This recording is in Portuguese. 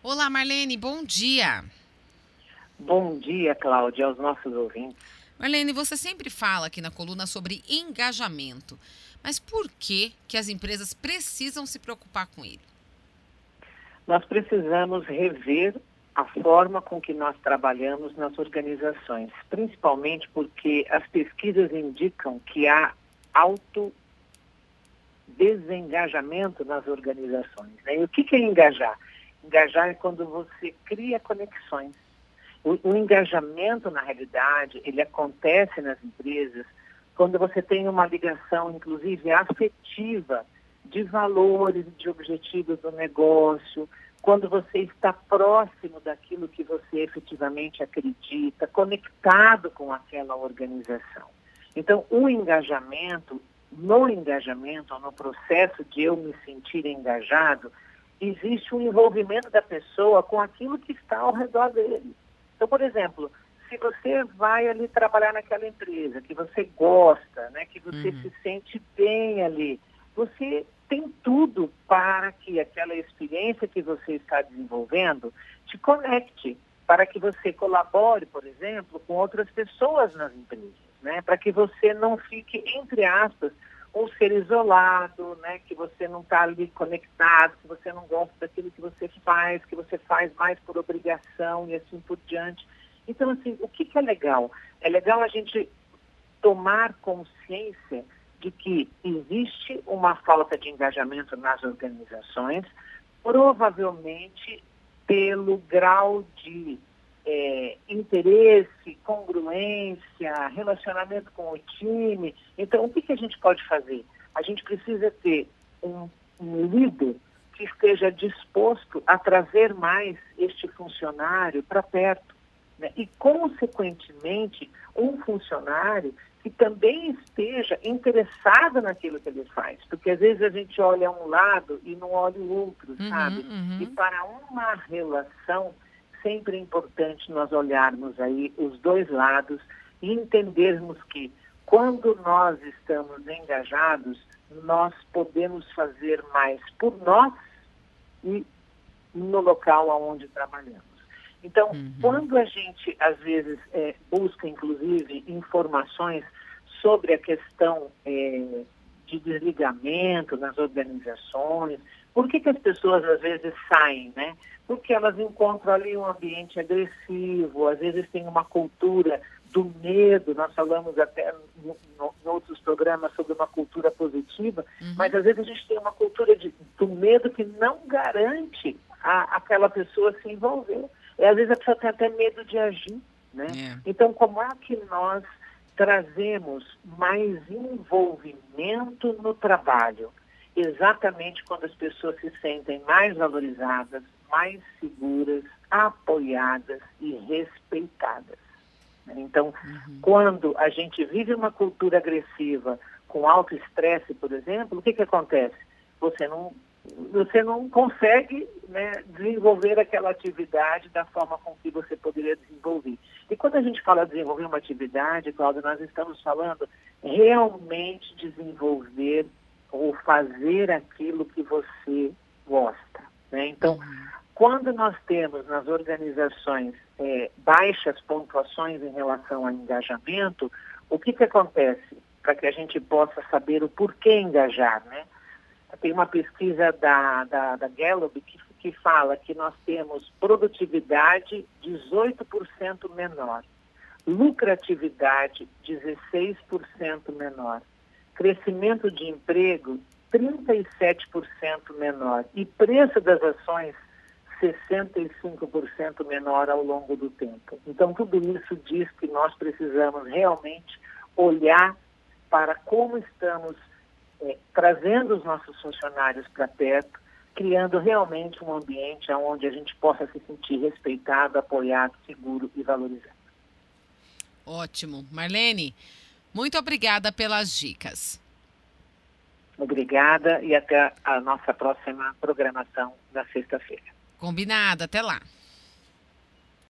Olá, Marlene, bom dia. Bom dia, Cláudia, aos nossos ouvintes. Marlene, você sempre fala aqui na coluna sobre engajamento, mas por que, que as empresas precisam se preocupar com ele? Nós precisamos rever a forma com que nós trabalhamos nas organizações, principalmente porque as pesquisas indicam que há alto desengajamento nas organizações. Né? E o que, que é engajar? Engajar é quando você cria conexões. O, o engajamento, na realidade, ele acontece nas empresas quando você tem uma ligação, inclusive afetiva, de valores, de objetivos do negócio, quando você está próximo daquilo que você efetivamente acredita, conectado com aquela organização. Então, o engajamento, no engajamento, no processo de eu me sentir engajado, existe um envolvimento da pessoa com aquilo que está ao redor dele. Então, por exemplo, se você vai ali trabalhar naquela empresa, que você gosta, né, que você uhum. se sente bem ali, você tem tudo para que aquela experiência que você está desenvolvendo te conecte, para que você colabore, por exemplo, com outras pessoas nas empresas, né? Para que você não fique, entre aspas, um ser isolado, né? Que você não está ali conectado, que você não gosta daquilo que você faz, que você faz mais por obrigação e assim por diante. Então, assim, o que, que é legal? É legal a gente tomar consciência de que existe uma falta de engajamento nas organizações, provavelmente pelo grau de interesse, congruência, relacionamento com o time. Então, o que, que a gente pode fazer? A gente precisa ter um, um líder que esteja disposto a trazer mais este funcionário para perto. Né? E, consequentemente, um funcionário que também esteja interessado naquilo que ele faz. Porque às vezes a gente olha um lado e não olha o outro, uhum, sabe? Uhum. E para uma relação, sempre é importante nós olharmos aí os dois lados e entendermos que quando nós estamos engajados, nós podemos fazer mais por nós e no local onde trabalhamos. Então, uhum. quando a gente, às vezes, é, busca, inclusive, informações sobre a questão é, de desligamento nas organizações, por que, que as pessoas, às vezes, saem, né? Porque elas encontram ali um ambiente agressivo, às vezes tem uma cultura do medo, nós falamos até em outros programas sobre uma cultura positiva, uhum. mas às vezes a gente tem uma cultura de, do medo que não garante a, aquela pessoa se envolver. E às vezes a pessoa tem até medo de agir. Né? É. Então, como é que nós trazemos mais envolvimento no trabalho? Exatamente quando as pessoas se sentem mais valorizadas, mais seguras, apoiadas e respeitadas. Então, uhum. quando a gente vive uma cultura agressiva com alto estresse, por exemplo, o que, que acontece? Você não você não consegue né, desenvolver aquela atividade da forma com que você poderia desenvolver. E quando a gente fala desenvolver uma atividade, Cláudia, nós estamos falando realmente desenvolver ou fazer aquilo que você gosta. Né? Então, quando nós temos nas organizações é, baixas pontuações em relação ao engajamento, o que, que acontece? Para que a gente possa saber o porquê engajar, né? Tem uma pesquisa da, da, da Gallup que, que fala que nós temos produtividade 18% menor, lucratividade 16% menor, crescimento de emprego 37% menor e preço das ações 65% menor ao longo do tempo. Então, tudo isso diz que nós precisamos realmente olhar para como estamos é, trazendo os nossos funcionários para perto, criando realmente um ambiente onde a gente possa se sentir respeitado, apoiado, seguro e valorizado. Ótimo. Marlene, muito obrigada pelas dicas. Obrigada e até a nossa próxima programação na sexta-feira. Combinado, até lá.